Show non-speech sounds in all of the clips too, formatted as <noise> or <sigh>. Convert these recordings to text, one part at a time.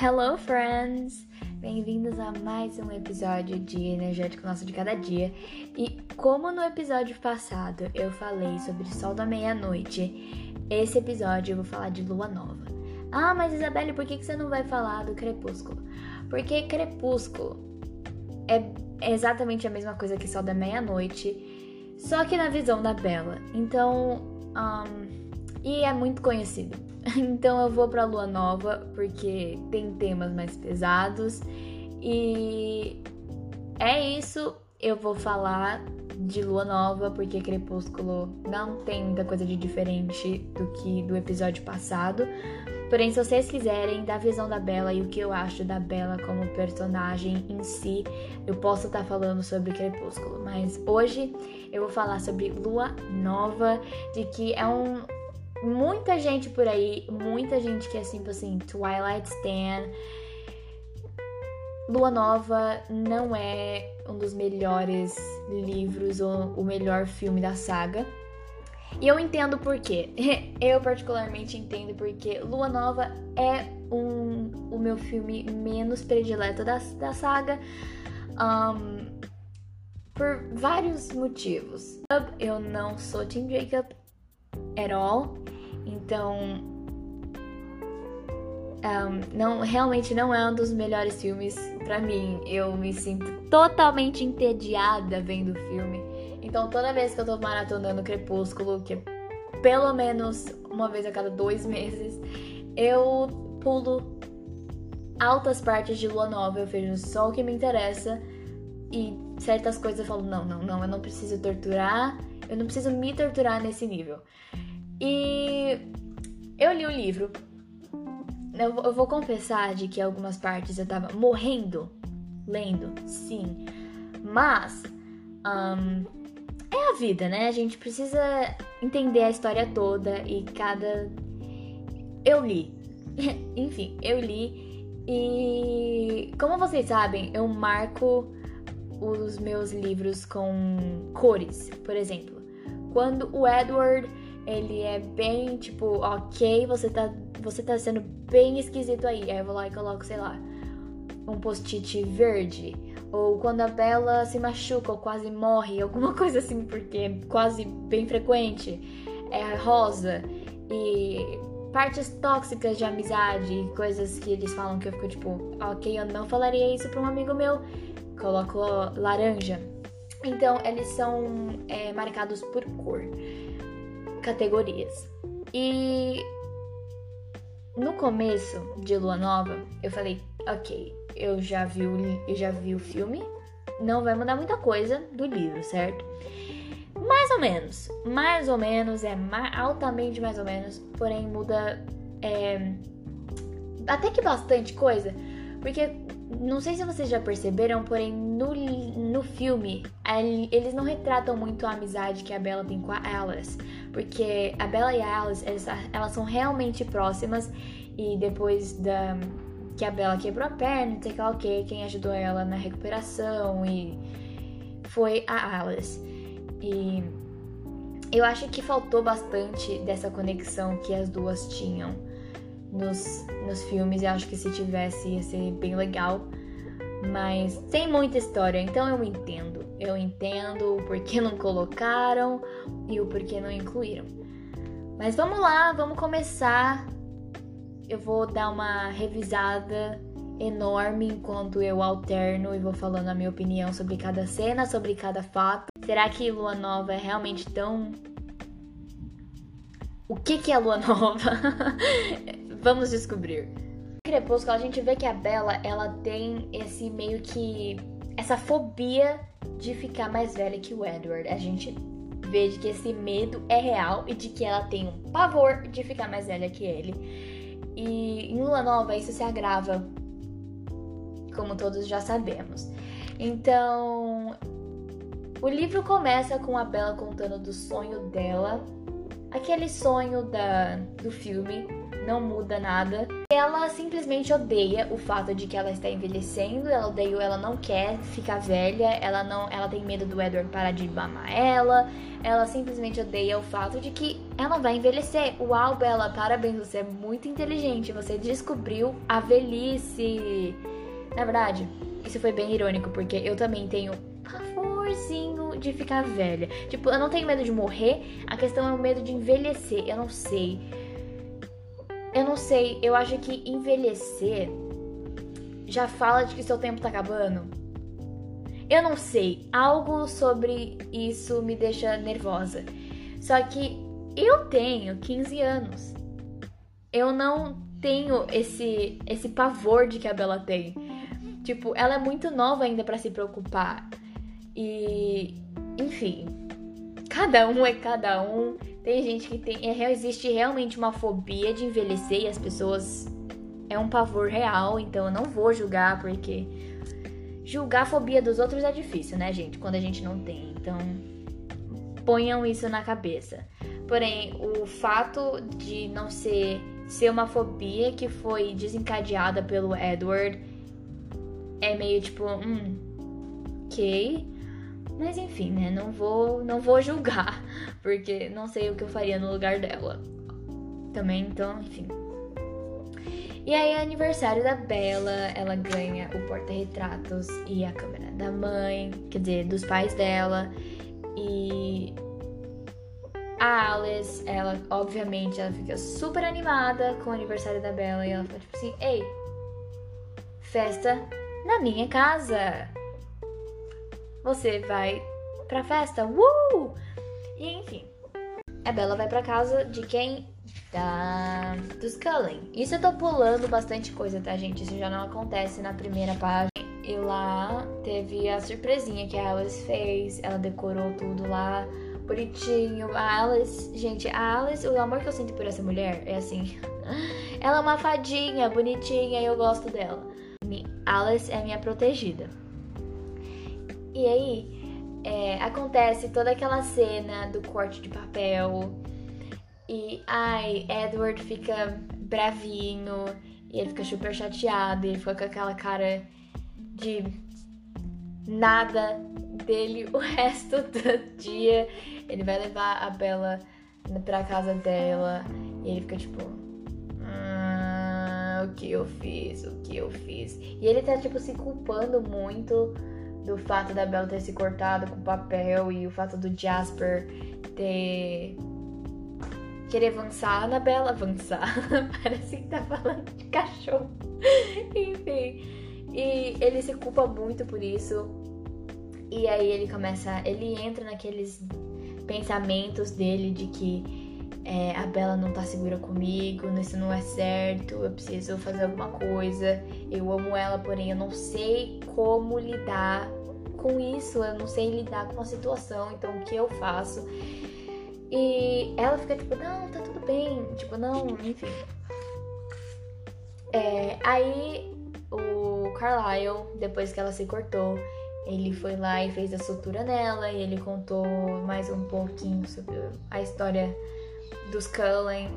Hello, friends! Bem-vindos a mais um episódio de Energético Nosso de Cada Dia. E como no episódio passado eu falei sobre Sol da Meia-Noite, esse episódio eu vou falar de Lua Nova. Ah, mas Isabelle, por que você não vai falar do Crepúsculo? Porque Crepúsculo é exatamente a mesma coisa que Sol da Meia-Noite, só que na visão da Bela. Então, um, e é muito conhecido. <laughs> Então eu vou pra Lua Nova porque tem temas mais pesados e é isso. Eu vou falar de Lua Nova porque Crepúsculo não tem muita coisa de diferente do que do episódio passado. Porém, se vocês quiserem da visão da Bela e o que eu acho da Bela como personagem em si, eu posso estar tá falando sobre Crepúsculo. Mas hoje eu vou falar sobre Lua Nova, de que é um muita gente por aí, muita gente que é tipo assim, Twilight Stan. Lua Nova não é um dos melhores livros ou o melhor filme da saga. E eu entendo por quê. <laughs> Eu particularmente entendo porque Lua Nova é um, o meu filme menos predileto da, da saga. Um, por vários motivos. Eu não sou Team Jacob at all. Então, um, não, realmente não é um dos melhores filmes para mim. Eu me sinto totalmente entediada vendo o filme. Então, toda vez que eu tô maratonando Crepúsculo, que é pelo menos uma vez a cada dois meses, eu pulo altas partes de Lua Nova, eu vejo só o que me interessa e certas coisas eu falo: não, não, não, eu não preciso torturar, eu não preciso me torturar nesse nível. E eu li o livro. Eu, eu vou confessar de que algumas partes eu tava morrendo lendo, sim. Mas um, é a vida, né? A gente precisa entender a história toda e cada. Eu li. <laughs> Enfim, eu li. E como vocês sabem, eu marco os meus livros com cores, por exemplo. Quando o Edward ele é bem tipo, ok, você tá, você tá sendo bem esquisito aí. Aí eu vou lá e coloco, sei lá, um post-it verde. Ou quando a Bela se machuca ou quase morre, <laughs> alguma coisa assim, porque é quase bem frequente. É rosa. E partes tóxicas de amizade, coisas que eles falam que eu fico tipo, ok, eu não falaria isso pra um amigo meu. Coloco laranja. Então, eles são é, marcados por cor categorias. E no começo de Lua Nova, eu falei, ok, eu já vi o, eu já vi o filme, não vai mudar muita coisa do livro, certo? Mais ou menos, mais ou menos, é altamente mais ou menos, porém muda é, até que bastante coisa, porque não sei se vocês já perceberam, porém no, no filme eles não retratam muito a amizade que a Bella tem com a Alice, porque a Bella e a Alice elas, elas são realmente próximas. E depois da que a Bella quebrou a perna, sei lá o que, quem ajudou ela na recuperação e foi a Alice. E eu acho que faltou bastante dessa conexão que as duas tinham nos, nos filmes. Eu acho que se tivesse ia ser bem legal. Mas tem muita história, então eu entendo. Eu entendo o porquê não colocaram e o porquê não incluíram. Mas vamos lá, vamos começar. Eu vou dar uma revisada enorme enquanto eu alterno e vou falando a minha opinião sobre cada cena, sobre cada fato. Será que Lua Nova é realmente tão. O que, que é Lua Nova? <laughs> Vamos descobrir. Crepúsculo, a gente vê que a Bella, ela tem esse meio que essa fobia de ficar mais velha que o Edward. A gente vê que esse medo é real e de que ela tem um pavor de ficar mais velha que ele. E em Lua Nova isso se agrava, como todos já sabemos. Então, o livro começa com a Bella contando do sonho dela aquele sonho da, do filme, não muda nada. Ela simplesmente odeia o fato de que ela está envelhecendo, ela odeia, ela não quer ficar velha, ela não, ela tem medo do Edward parar de mamar ela, ela simplesmente odeia o fato de que ela vai envelhecer. Uau, Bela, parabéns, você é muito inteligente, você descobriu a velhice. Na verdade, isso foi bem irônico, porque eu também tenho pavorzinho de ficar velha. Tipo, eu não tenho medo de morrer, a questão é o medo de envelhecer. Eu não sei. Eu não sei, eu acho que envelhecer já fala de que seu tempo tá acabando. Eu não sei, algo sobre isso me deixa nervosa. Só que eu tenho 15 anos. Eu não tenho esse esse pavor de que a Bela tem. Tipo, ela é muito nova ainda para se preocupar. E, enfim, cada um é cada um. Tem gente que tem. É, existe realmente uma fobia de envelhecer e as pessoas. É um pavor real, então eu não vou julgar, porque. Julgar a fobia dos outros é difícil, né, gente? Quando a gente não tem. Então, ponham isso na cabeça. Porém, o fato de não ser, ser uma fobia que foi desencadeada pelo Edward é meio tipo, hum, ok. Mas enfim, né? Não vou, não vou julgar, <laughs> porque não sei o que eu faria no lugar dela. Também, então, enfim. E aí, aniversário da Bela, ela ganha o porta-retratos e a câmera da mãe, quer dizer, dos pais dela. E a Alice, ela, obviamente, ela fica super animada com o aniversário da Bela e ela fala tipo assim: Ei, festa na minha casa! Você vai pra festa, uh! E enfim, a Bella vai pra casa de quem? Da... dos Cullen. Isso eu tô pulando bastante coisa, tá, gente? Isso já não acontece na primeira página. E lá teve a surpresinha que a Alice fez. Ela decorou tudo lá, bonitinho. A Alice, gente, a Alice, o amor que eu sinto por essa mulher é assim. <laughs> Ela é uma fadinha, bonitinha e eu gosto dela. Alice é minha protegida. E aí é, acontece toda aquela cena do corte de papel. E ai, Edward fica bravinho. E ele fica super chateado. E ele fica com aquela cara de nada dele o <laughs> resto do dia. Ele vai levar a Bella pra casa dela. E ele fica tipo. Ah, o que eu fiz? O que eu fiz? E ele tá, tipo, se culpando muito do fato da Bella ter se cortado com papel e o fato do Jasper ter querer avançar na Bella avançar. <laughs> Parece que tá falando de cachorro. <laughs> Enfim. E ele se culpa muito por isso. E aí ele começa, ele entra naqueles pensamentos dele de que é, a Bela não tá segura comigo, isso não é certo, eu preciso fazer alguma coisa. Eu amo ela, porém eu não sei como lidar com isso, eu não sei lidar com a situação, então o que eu faço? E ela fica tipo, não, tá tudo bem, tipo, não, enfim. É, aí o Carlyle, depois que ela se cortou, ele foi lá e fez a sutura nela e ele contou mais um pouquinho sobre a história dos Cullen.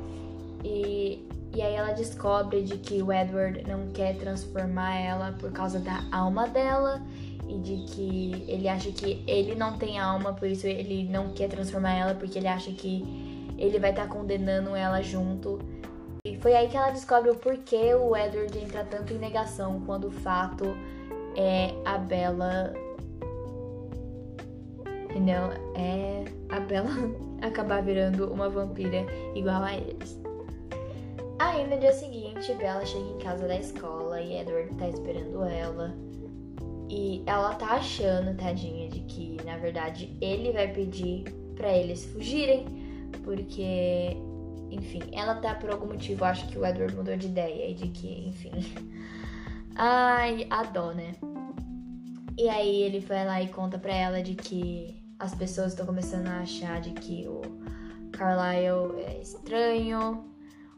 E, e aí ela descobre de que o Edward não quer transformar ela por causa da alma dela e de que ele acha que ele não tem alma, por isso ele não quer transformar ela, porque ele acha que ele vai estar tá condenando ela junto. E foi aí que ela descobre o porquê o Edward entra tanto em negação quando o fato é a Bella. Entendeu? É a Bella <laughs> acabar virando uma vampira igual a eles. Aí no dia seguinte, Bella chega em casa da escola e Edward tá esperando ela. E ela tá achando, tadinha, de que na verdade ele vai pedir para eles fugirem, porque, enfim, ela tá por algum motivo, acho que o Edward mudou de ideia e de que, enfim. <laughs> Ai, a dó, né? E aí ele vai lá e conta pra ela de que as pessoas estão começando a achar de que o Carlyle é estranho.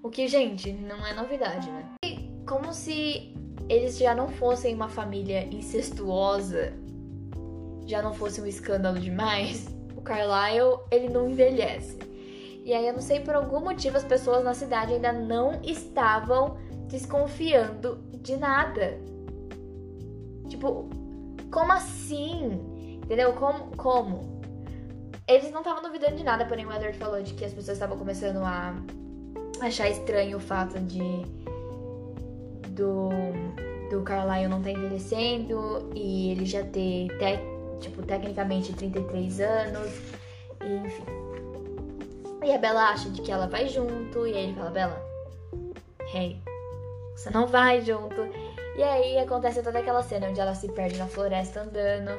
O que, gente, não é novidade, né? E como se eles já não fossem uma família incestuosa, já não fosse um escândalo demais, o Carlyle, ele não envelhece. E aí eu não sei por algum motivo as pessoas na cidade ainda não estavam desconfiando de nada. Tipo, como assim? Entendeu? Como? Como? Eles não estavam duvidando de nada, porém o Edward falou de que as pessoas estavam começando a achar estranho o fato de do do Carlyle não tá envelhecendo e ele já ter te, tipo tecnicamente 33 anos, e, enfim. E a Bella acha de que ela vai junto e aí ele fala: "Bella, hey, você não vai junto". E aí acontece toda aquela cena onde ela se perde na floresta andando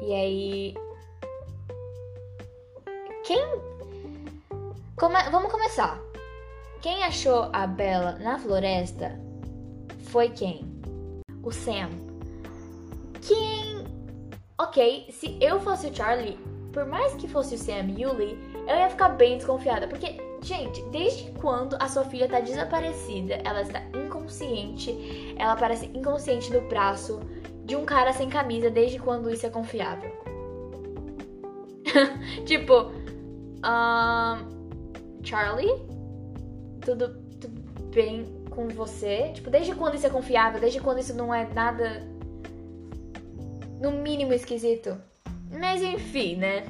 e aí quem Come... Vamos começar. Quem achou a Bella na floresta foi quem? O Sam. Quem. Ok, se eu fosse o Charlie, por mais que fosse o Sam e o Lee, eu ia ficar bem desconfiada. Porque, gente, desde quando a sua filha tá desaparecida, ela está inconsciente, ela parece inconsciente no braço de um cara sem camisa, desde quando isso é confiável? <laughs> tipo, um, Charlie? Tudo, tudo bem com você? Tipo, desde quando isso é confiável? Desde quando isso não é nada. No mínimo esquisito? Mas enfim, né?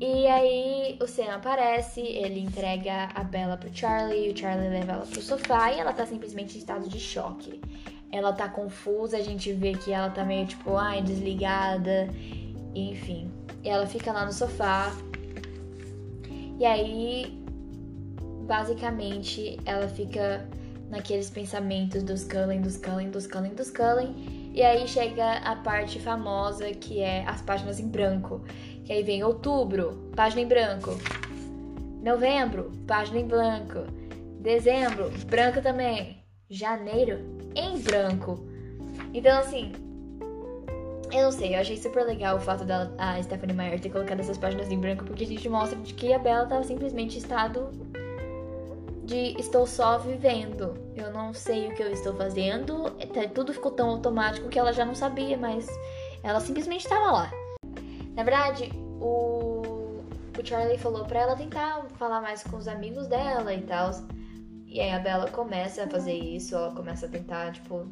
E aí o Sam aparece, ele entrega a Bella pro Charlie, o Charlie leva ela pro sofá e ela tá simplesmente em estado de choque. Ela tá confusa, a gente vê que ela tá meio tipo, ai, desligada, enfim. E ela fica lá no sofá. E aí, basicamente, ela fica naqueles pensamentos dos Cullen, dos Cullen, dos Cullen, dos Cullen. E aí chega a parte famosa que é as páginas em branco. Que aí vem outubro, página em branco. Novembro, página em branco. Dezembro, branco também. Janeiro, em branco. Então, assim, eu não sei, eu achei super legal o fato da Stephanie Meyer ter colocado essas páginas em branco, porque a gente mostra de que a Bella tava simplesmente em estado de estou só vivendo. Eu não sei o que eu estou fazendo. Tudo ficou tão automático que ela já não sabia, mas ela simplesmente estava lá. Na verdade, o, o Charlie falou para ela tentar falar mais com os amigos dela e tal. E aí a Bella começa a fazer isso, ela começa a tentar, tipo.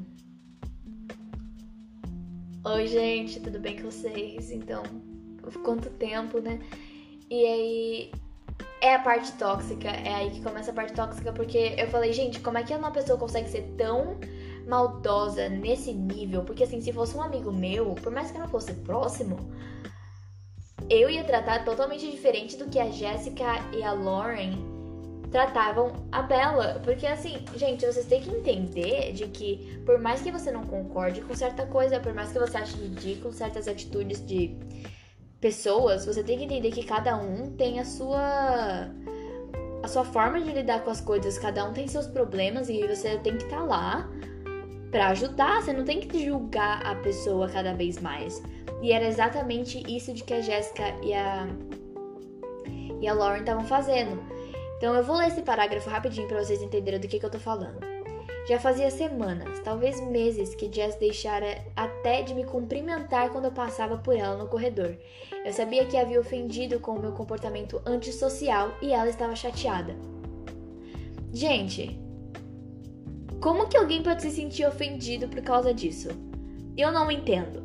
Oi, gente, tudo bem com vocês? Então, quanto tempo, né? E aí é a parte tóxica, é aí que começa a parte tóxica, porque eu falei, gente, como é que uma pessoa consegue ser tão maldosa nesse nível? Porque assim, se fosse um amigo meu, por mais que não fosse próximo, eu ia tratar totalmente diferente do que a Jéssica e a Lauren tratavam a Bella. Porque assim, gente, vocês têm que entender de que por mais que você não concorde com certa coisa, por mais que você ache ridículo certas atitudes de pessoas, você tem que entender que cada um tem a sua a sua forma de lidar com as coisas, cada um tem seus problemas e você tem que estar tá lá para ajudar, você não tem que julgar a pessoa cada vez mais. E era exatamente isso de que a Jéssica e a e a Lauren estavam fazendo. Então eu vou ler esse parágrafo rapidinho para vocês entenderem do que, que eu tô falando. Já fazia semanas, talvez meses, que Jess deixara até de me cumprimentar quando eu passava por ela no corredor. Eu sabia que havia ofendido com o meu comportamento antissocial e ela estava chateada. Gente, como que alguém pode se sentir ofendido por causa disso? Eu não entendo.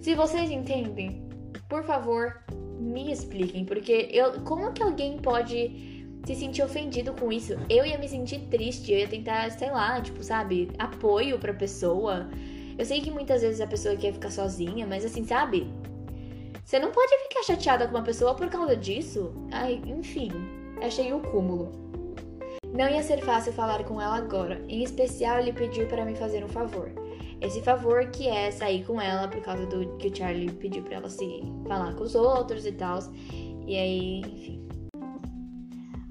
Se vocês entendem, por favor, me expliquem, porque eu, como que alguém pode se sentir ofendido com isso. Eu ia me sentir triste, eu ia tentar, sei lá, tipo, sabe, apoio pra pessoa. Eu sei que muitas vezes a pessoa quer ficar sozinha, mas assim, sabe? Você não pode ficar chateada com uma pessoa por causa disso. Ai, enfim, achei o cúmulo. Não ia ser fácil falar com ela agora, em especial ele pediu para me fazer um favor. Esse favor que é sair com ela por causa do que o Charlie pediu para ela se falar com os outros e tal. E aí, enfim.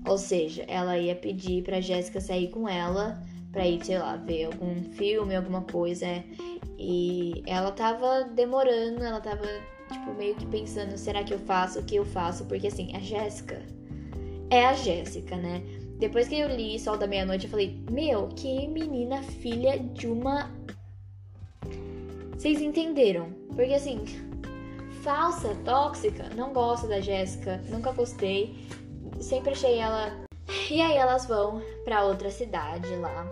Ou seja, ela ia pedir pra Jéssica sair com ela pra ir, sei lá, ver algum filme, alguma coisa. E ela tava demorando, ela tava, tipo, meio que pensando, será que eu faço? O que eu faço? Porque assim, a Jéssica é a Jéssica, né? Depois que eu li Sol da Meia-Noite, eu falei, meu, que menina filha de uma. Vocês entenderam? Porque assim, falsa, tóxica, não gosto da Jéssica, nunca gostei sempre achei ela. E aí elas vão pra outra cidade lá.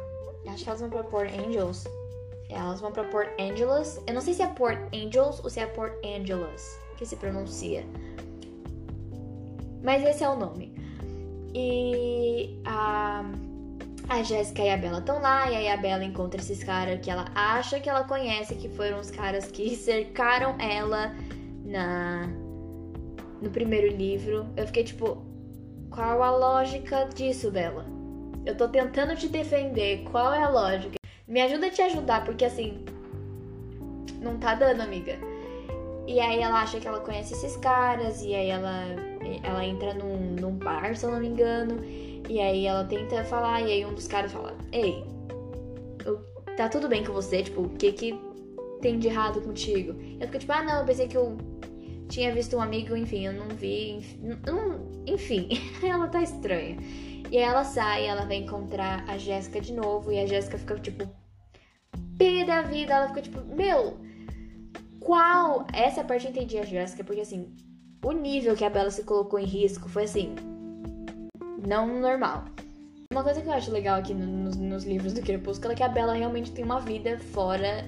Acho que elas vão pra Port Angels. Elas vão pra Port Angeles. Eu não sei se é Port Angels ou se é Port Angeles que se pronuncia. Mas esse é o nome. E a, a Jéssica e a Bela estão lá, e aí a Bela encontra esses caras que ela acha que ela conhece, que foram os caras que <laughs> cercaram ela na no primeiro livro. Eu fiquei tipo, qual a lógica disso, Bela? Eu tô tentando te defender, qual é a lógica? Me ajuda a te ajudar, porque assim, não tá dando, amiga. E aí ela acha que ela conhece esses caras, e aí ela, ela entra num, num bar, se eu não me engano, e aí ela tenta falar, e aí um dos caras fala, ei, tá tudo bem com você? Tipo, o que que tem de errado contigo? Eu fico tipo, ah não, eu pensei que eu tinha visto um amigo, enfim, eu não vi, enfim, <laughs> ela tá estranha. E aí ela sai, ela vai encontrar a Jéssica de novo, e a Jéssica fica tipo, pé da vida, ela fica tipo, meu, qual. Essa parte eu entendi a Jéssica, porque assim, o nível que a Bella se colocou em risco foi assim. Não normal. Uma coisa que eu acho legal aqui nos, nos livros do Crepúsculo é que a Bella realmente tem uma vida fora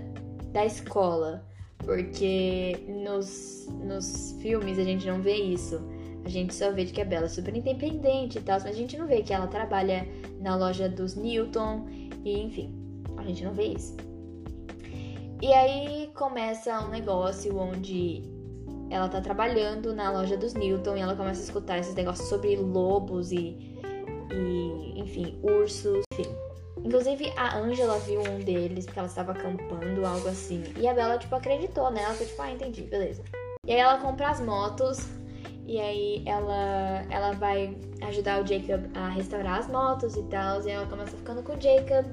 da escola. Porque nos, nos filmes a gente não vê isso. A gente só vê que a Bella é super independente e tal, mas a gente não vê que ela trabalha na loja dos Newton e enfim, a gente não vê isso. E aí começa um negócio onde ela tá trabalhando na loja dos Newton e ela começa a escutar esses negócios sobre lobos e, e enfim, ursos, enfim. Inclusive a Angela viu um deles porque ela estava acampando, algo assim. E a Bella, tipo, acreditou, né? Ela foi tipo, ah, entendi, beleza. E aí ela compra as motos e aí ela, ela vai ajudar o Jacob a restaurar as motos e tal. E ela começa ficando com o Jacob.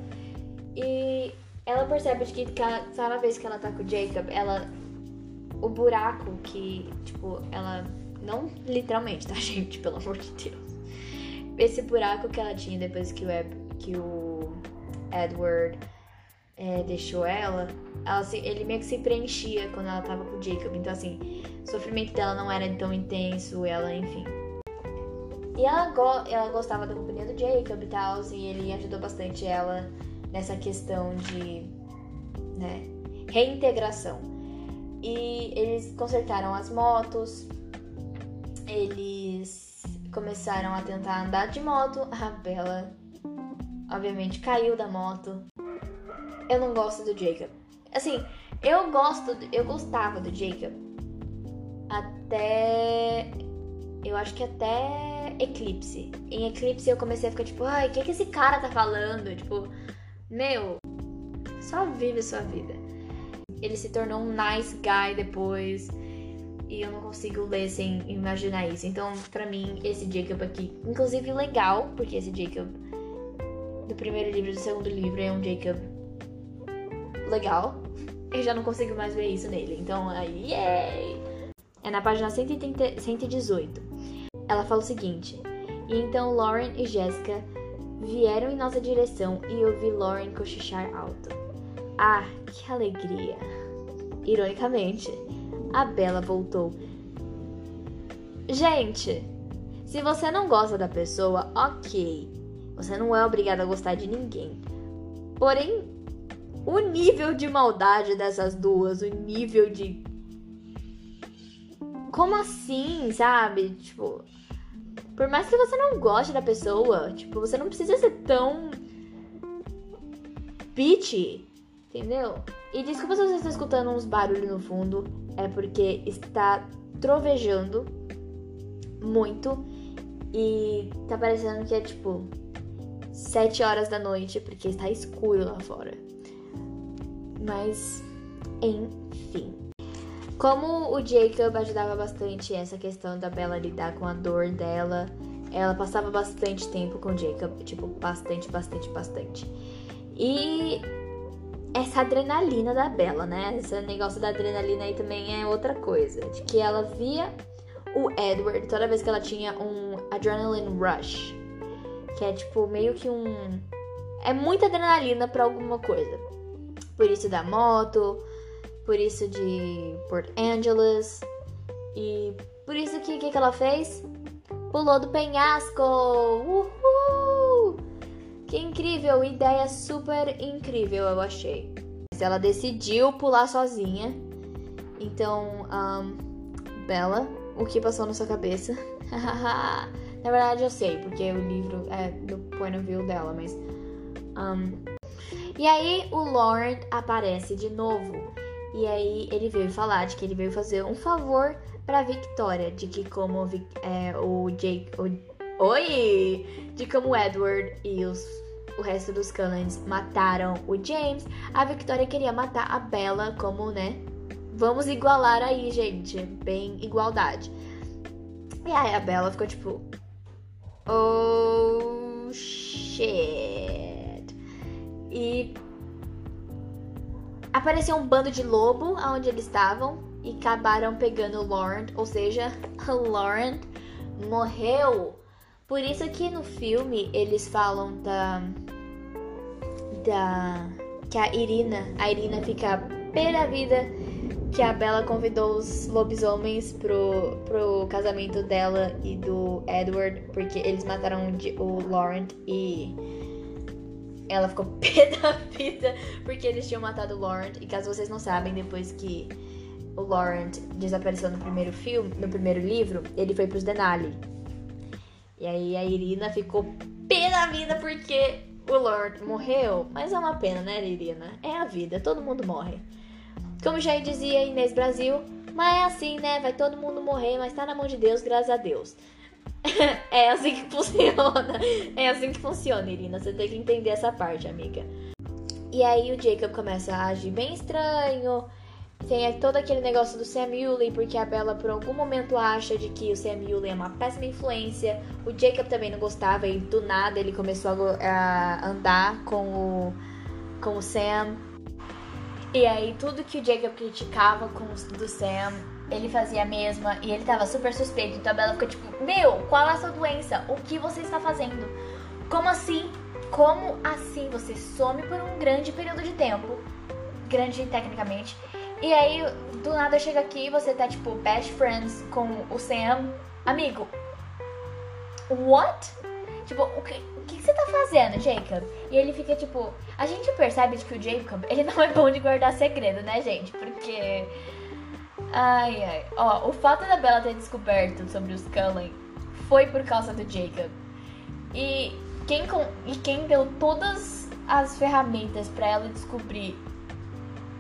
E ela percebe que cada vez que ela tá com o Jacob, ela. O buraco que, tipo, ela. Não literalmente, tá, <laughs> gente? Pelo amor de Deus. Esse buraco que ela tinha depois que o, que o Edward é, deixou ela, ela se, ele meio que se preenchia quando ela tava com o Jacob. Então, assim, o sofrimento dela não era tão intenso, ela, enfim. E ela, go ela gostava da companhia do Jacob e tal, e ele ajudou bastante ela nessa questão de né, reintegração. E eles consertaram as motos, eles começaram a tentar andar de moto. <laughs> A Bella, obviamente, caiu da moto. Eu não gosto do Jacob. Assim, eu gosto, eu gostava do Jacob até eu acho que até Eclipse. Em Eclipse eu comecei a ficar tipo, ai, o que, que esse cara tá falando? Tipo, meu, só vive sua vida. Ele se tornou um nice guy depois. E eu não consigo ler sem imaginar isso. Então, para mim, esse Jacob aqui, inclusive legal, porque esse Jacob do primeiro livro e do segundo livro é um Jacob legal. Eu já não consigo mais ver isso nele. Então, aí, yay! É na página 130, 118. Ela fala o seguinte: E então Lauren e Jessica vieram em nossa direção e eu vi Lauren cochichar alto. Ah, que alegria! Ironicamente, a Bela voltou. Gente, se você não gosta da pessoa, ok. Você não é obrigado a gostar de ninguém. Porém, o nível de maldade dessas duas, o nível de. Como assim, sabe? Tipo, por mais que você não goste da pessoa, tipo, você não precisa ser tão bitchy, entendeu? E desculpa se você está escutando uns barulhos no fundo, é porque está trovejando muito e tá parecendo que é tipo 7 horas da noite, porque está escuro lá fora. Mas, enfim. Como o Jacob ajudava bastante essa questão da Bella lidar com a dor dela, ela passava bastante tempo com o Jacob, tipo, bastante, bastante, bastante. E essa adrenalina da Bella, né? Esse negócio da adrenalina aí também é outra coisa. De que ela via o Edward toda vez que ela tinha um adrenaline rush. Que é tipo meio que um. É muita adrenalina para alguma coisa. Por isso da moto, por isso de Port Angeles. E por isso que que, que ela fez? pulou do penhasco! Uhul! Que incrível! Ideia super incrível, eu achei. Ela decidiu pular sozinha. Então, um, Bela, o que passou na sua cabeça? <laughs> na verdade, eu sei, porque o livro é do point of view dela, mas. Um, e aí, o Lord aparece de novo. E aí, ele veio falar de que ele veio fazer um favor pra Victoria. De que, como é, o Jake. O, oi! De como Edward e os o resto dos Cullens mataram o James, a Victoria queria matar a Bella como, né? Vamos igualar aí, gente. Bem igualdade. E aí a Bella ficou tipo. Oh shit. E apareceu um bando de lobo onde eles estavam e acabaram pegando o Lauren, ou seja, <laughs> o Lauren morreu. Por isso que no filme eles falam da da que a Irina, a Irina fica pé da vida que a Bella convidou os lobisomens pro, pro casamento dela e do Edward, porque eles mataram o Laurent e ela ficou <laughs> pé da vida porque eles tinham matado o Laurent. E caso vocês não sabem, depois que o Laurent desapareceu no primeiro filme, no primeiro livro, ele foi pros Denali. E aí a Irina ficou pé da vida porque o Lord morreu, mas é uma pena, né, Irina? É a vida, todo mundo morre. Como já dizia Inês Brasil, mas é assim, né? Vai todo mundo morrer, mas tá na mão de Deus, graças a Deus. <laughs> é assim que funciona. É assim que funciona, Irina. Você tem que entender essa parte, amiga. E aí o Jacob começa a agir bem estranho. Tem todo aquele negócio do Sam Yuli, porque a Bella por algum momento acha de que o Sam Yuli é uma péssima influência. O Jacob também não gostava e do nada ele começou a, andar com o, com o Sam. E aí tudo que o Jacob criticava com do Sam, ele fazia a mesma e ele tava super suspeito. Então a Bella ficou tipo, meu, qual é a sua doença? O que você está fazendo? Como assim? Como assim você some por um grande período de tempo? Grande tecnicamente e aí, do nada chega aqui e você tá, tipo, best friends com o Sam. Amigo, what? Tipo, o que, o que você tá fazendo, Jacob? E ele fica, tipo... A gente percebe que o Jacob, ele não é bom de guardar segredo, né, gente? Porque... Ai, ai. Ó, o fato da Bella ter descoberto sobre os Cullen foi por causa do Jacob. E quem, e quem deu todas as ferramentas para ela descobrir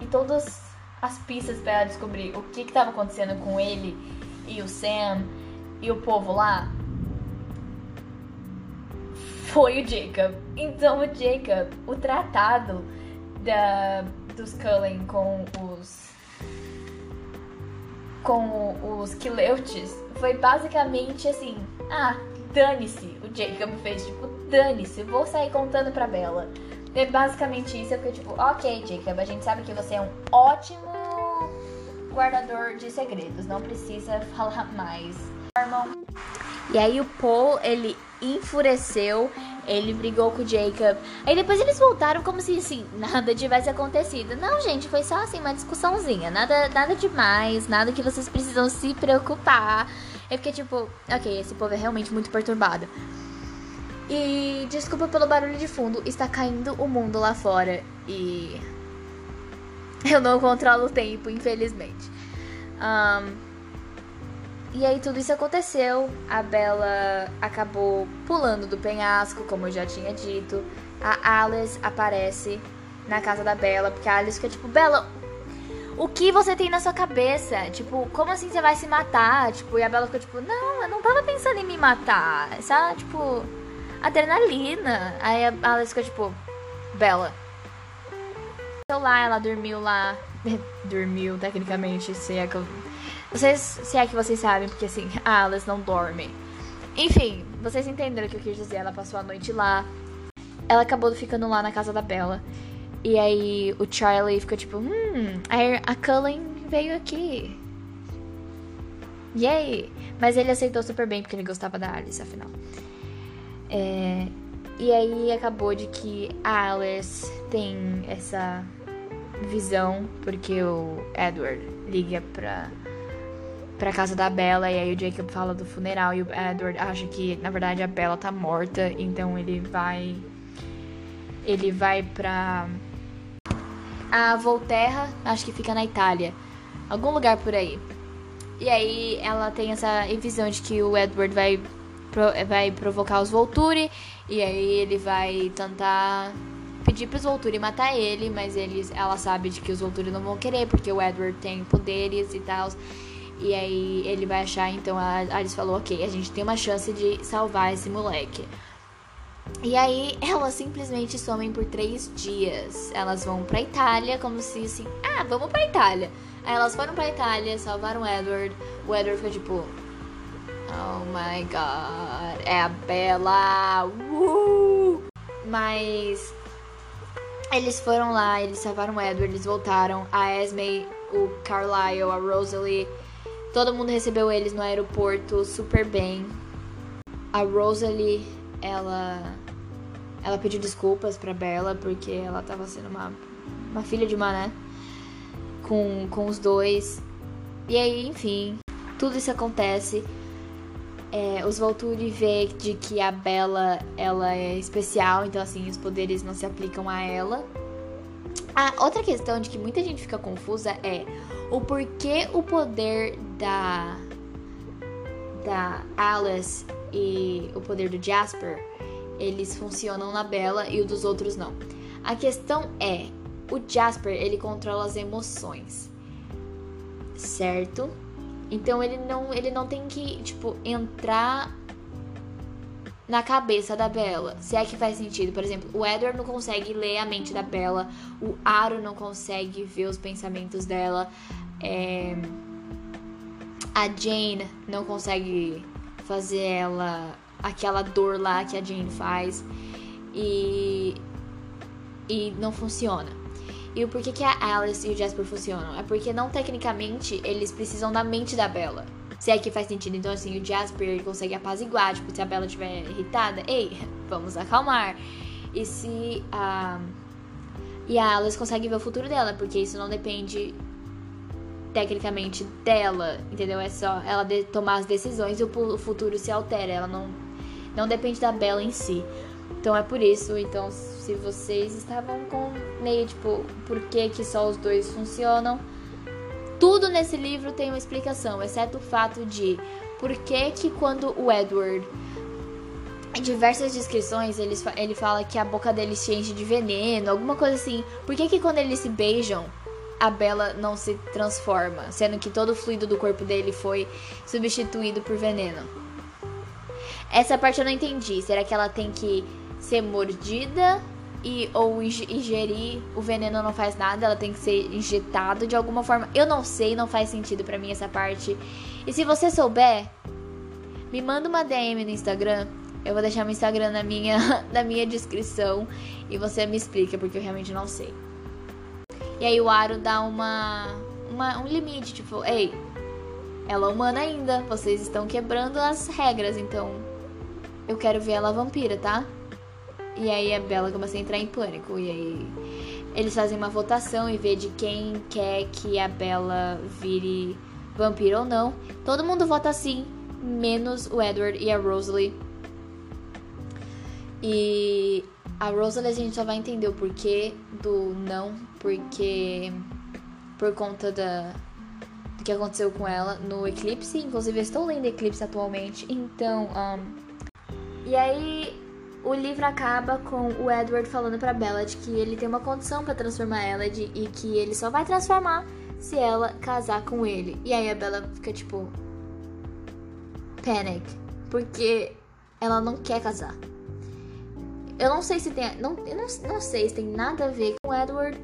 e todas as pistas para ela descobrir o que estava acontecendo com ele e o Sam e o povo lá foi o Jacob. Então o Jacob, o tratado da, dos Cullen com os com os Kileutes foi basicamente assim, ah, dane-se. O Jacob fez tipo, dane-se, vou sair contando pra Bella. É basicamente isso, eu fiquei tipo, ok, Jacob, a gente sabe que você é um ótimo guardador de segredos, não precisa falar mais. E aí o Paul, ele enfureceu, ele brigou com o Jacob. Aí depois eles voltaram como se assim, <laughs> nada tivesse acontecido. Não, gente, foi só assim uma discussãozinha, nada, nada demais, nada que vocês precisam se preocupar. Eu fiquei tipo, ok, esse povo é realmente muito perturbado. E desculpa pelo barulho de fundo, está caindo o mundo lá fora e <laughs> eu não controlo o tempo, infelizmente. Um, e aí tudo isso aconteceu. A Bella acabou pulando do penhasco, como eu já tinha dito. A Alice aparece na casa da Bella, porque a Alice fica tipo, Bella, o que você tem na sua cabeça? Tipo, como assim você vai se matar? Tipo, e a Bella fica tipo, não, eu não tava pensando em me matar. Essa, tipo, adrenalina. Aí a Alice fica tipo, Bela. Lá, ela dormiu lá. <laughs> dormiu, tecnicamente, se é que eu... Vocês, se é que vocês sabem, porque assim, <laughs> a Alice não dorme. Enfim, vocês entenderam o que eu quis dizer. Ela passou a noite lá. Ela acabou ficando lá na casa da Bella. E aí o Charlie ficou tipo, hum, a Cullen veio aqui. Yay! Mas ele aceitou super bem porque ele gostava da Alice, afinal. É, e aí acabou de que a Alice tem essa visão, porque o Edward liga pra, pra casa da Bella. E aí o Jacob fala do funeral. E o Edward acha que, na verdade, a Bella tá morta. Então ele vai. Ele vai pra. A Volterra, acho que fica na Itália. Algum lugar por aí. E aí ela tem essa visão de que o Edward vai, vai provocar os Volturi. E aí ele vai tentar pedir pros Volturi matar ele, mas eles, ela sabe de que os Volturi não vão querer, porque o Edward tem poderes e tal. E aí ele vai achar, então a Alice falou, ok, a gente tem uma chance de salvar esse moleque. E aí <laughs> elas simplesmente somem por três dias. Elas vão pra Itália, como se assim, ah, vamos pra Itália. Aí elas foram pra Itália, salvaram o Edward. O Edward foi tipo, oh my god, é a Bella, uh! Mas eles foram lá, eles salvaram o Edward, eles voltaram. A Esme, o Carlisle, a Rosalie, todo mundo recebeu eles no aeroporto super bem. A Rosalie, ela ela pediu desculpas pra Bella porque ela tava sendo uma, uma filha de mané com, com os dois. E aí, enfim, tudo isso acontece. É, os Volturi vê de que a Bella ela é especial, então assim, os poderes não se aplicam a ela. A outra questão de que muita gente fica confusa é o porquê o poder da da Alice e o poder do Jasper eles funcionam na Bella e o dos outros não. A questão é, o Jasper ele controla as emoções, certo? Então ele não, ele não tem que, tipo, entrar na cabeça da Bella. Se é que faz sentido. Por exemplo, o Edward não consegue ler a mente da Bella. O Aro não consegue ver os pensamentos dela. É... A Jane não consegue fazer ela aquela dor lá que a Jane faz. E e não funciona. E o porquê que a Alice e o Jasper funcionam? É porque não tecnicamente eles precisam da mente da Bella. Se é que faz sentido. Então, assim, o Jasper consegue apaziguar. Tipo, se a Bella estiver irritada, ei, vamos acalmar. E se a. E a Alice consegue ver o futuro dela, porque isso não depende tecnicamente dela, entendeu? É só ela de tomar as decisões e o futuro se altera. Ela não, não depende da Bella em si. Então é por isso. Então, se vocês estavam com meio tipo, por que, que só os dois funcionam? Tudo nesse livro tem uma explicação, exceto o fato de por que, que quando o Edward. Em diversas descrições, ele, ele fala que a boca dele se enche de veneno, alguma coisa assim. Por que, que quando eles se beijam, a Bella não se transforma? Sendo que todo o fluido do corpo dele foi substituído por veneno. Essa parte eu não entendi. Será que ela tem que ser mordida e ou ingerir o veneno não faz nada, ela tem que ser injetado de alguma forma. Eu não sei, não faz sentido para mim essa parte. E se você souber, me manda uma DM no Instagram. Eu vou deixar meu Instagram na minha, <laughs> na minha descrição e você me explica porque eu realmente não sei. E aí o Aro dá uma, uma um limite, tipo, ei, ela é humana ainda, vocês estão quebrando as regras, então eu quero ver ela vampira, tá? E aí a Bella começa a entrar em pânico. E aí eles fazem uma votação e vê de quem quer que a Bella vire vampiro ou não. Todo mundo vota sim, menos o Edward e a Rosalie. E a Rosalie a gente só vai entender o porquê do não, porque por conta da do que aconteceu com ela no eclipse. Inclusive, eu estou lendo eclipse atualmente, então. Um, e aí o livro acaba com o Edward falando para Bella de que ele tem uma condição para transformar ela de, e que ele só vai transformar se ela casar com ele. E aí a Bella fica tipo panic, porque ela não quer casar. Eu não sei se tem, não, eu não, não sei se tem nada a ver com o Edward,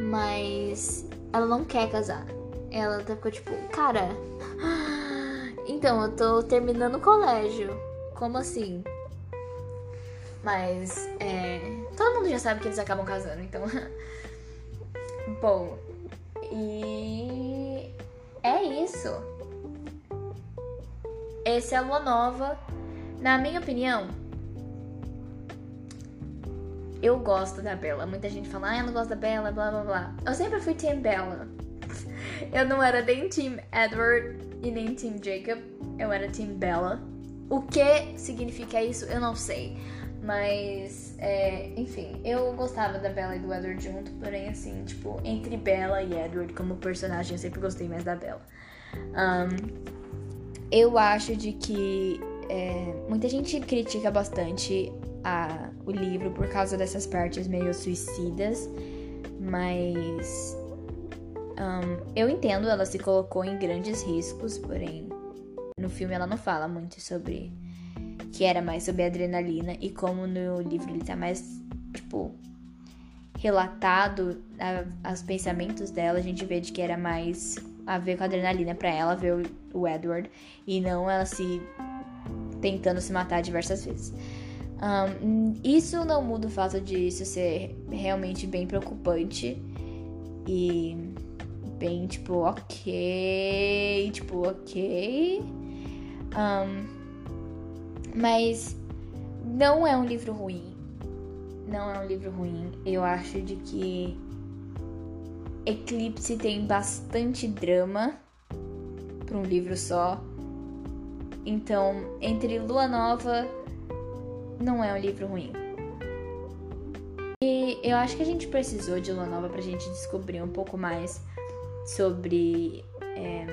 mas ela não quer casar. Ela tá ficou tipo, cara, <gasps> então eu tô terminando o colégio. Como assim? Mas é, todo mundo já sabe que eles acabam casando, então. <laughs> Bom, e é isso. Esse é a Lua Nova. Na minha opinião, eu gosto da Bella. Muita gente fala, ah, eu não gosto da Bella, blá blá blá. Eu sempre fui Team Bella. <laughs> Eu não era nem Team Edward, e nem Team Jacob. Eu era Team Bella. O que significa isso, eu não sei. Mas, é, enfim, eu gostava da Bella e do Edward junto, porém, assim, tipo, entre Bella e Edward como personagem, eu sempre gostei mais da Bella. Um, eu acho de que é, muita gente critica bastante a, o livro por causa dessas partes meio suicidas, mas um, eu entendo, ela se colocou em grandes riscos, porém no filme ela não fala muito sobre que era mais sobre adrenalina e como no livro ele tá mais tipo relatado a, os pensamentos dela, a gente vê de que era mais a ver com a adrenalina para ela ver o, o Edward e não ela se tentando se matar diversas vezes. Um, isso não muda o fato de isso ser realmente bem preocupante e bem tipo, ok, tipo, ok. Um, mas não é um livro ruim. Não é um livro ruim. Eu acho de que Eclipse tem bastante drama para um livro só. Então, entre Lua Nova não é um livro ruim. E eu acho que a gente precisou de Lua Nova pra gente descobrir um pouco mais sobre, é,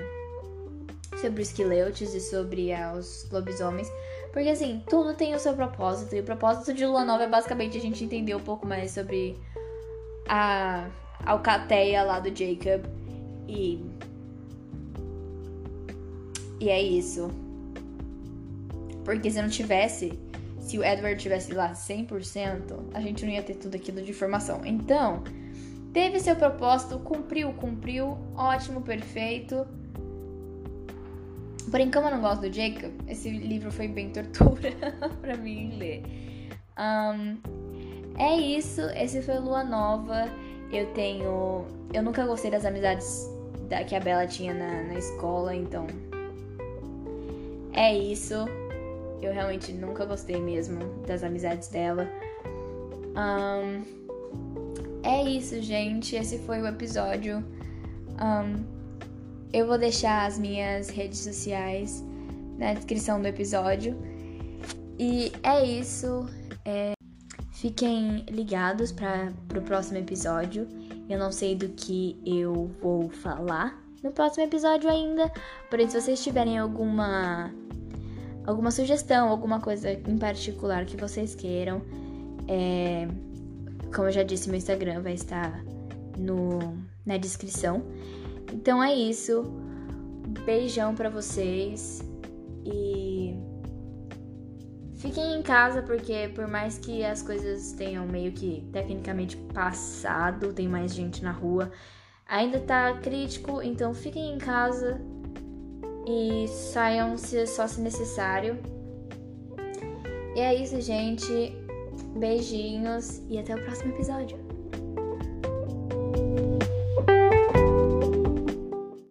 sobre os quileutes e sobre os lobisomens. Porque assim, tudo tem o seu propósito. E o propósito de Lua Nova é basicamente a gente entender um pouco mais sobre a alcateia lá do Jacob. E. E é isso. Porque se não tivesse se o Edward tivesse lá 100%, a gente não ia ter tudo aquilo de informação. Então, teve seu propósito, cumpriu, cumpriu, ótimo, perfeito. Porém, como eu não gosto do Jacob, esse livro foi bem tortura <laughs> para mim ler. Um, é isso, esse foi Lua Nova. Eu tenho. Eu nunca gostei das amizades da, que a Bela tinha na, na escola, então. É isso. Eu realmente nunca gostei mesmo das amizades dela. Um, é isso, gente. Esse foi o episódio. Um, eu vou deixar as minhas redes sociais na descrição do episódio. E é isso. É... Fiquem ligados para o próximo episódio. Eu não sei do que eu vou falar no próximo episódio ainda. Porém, se vocês tiverem alguma alguma sugestão, alguma coisa em particular que vocês queiram, é, como eu já disse, meu Instagram vai estar no, na descrição. Então é isso. Beijão para vocês e fiquem em casa porque por mais que as coisas tenham meio que tecnicamente passado, tem mais gente na rua, ainda tá crítico, então fiquem em casa e saiam se só se necessário. E é isso, gente. Beijinhos e até o próximo episódio.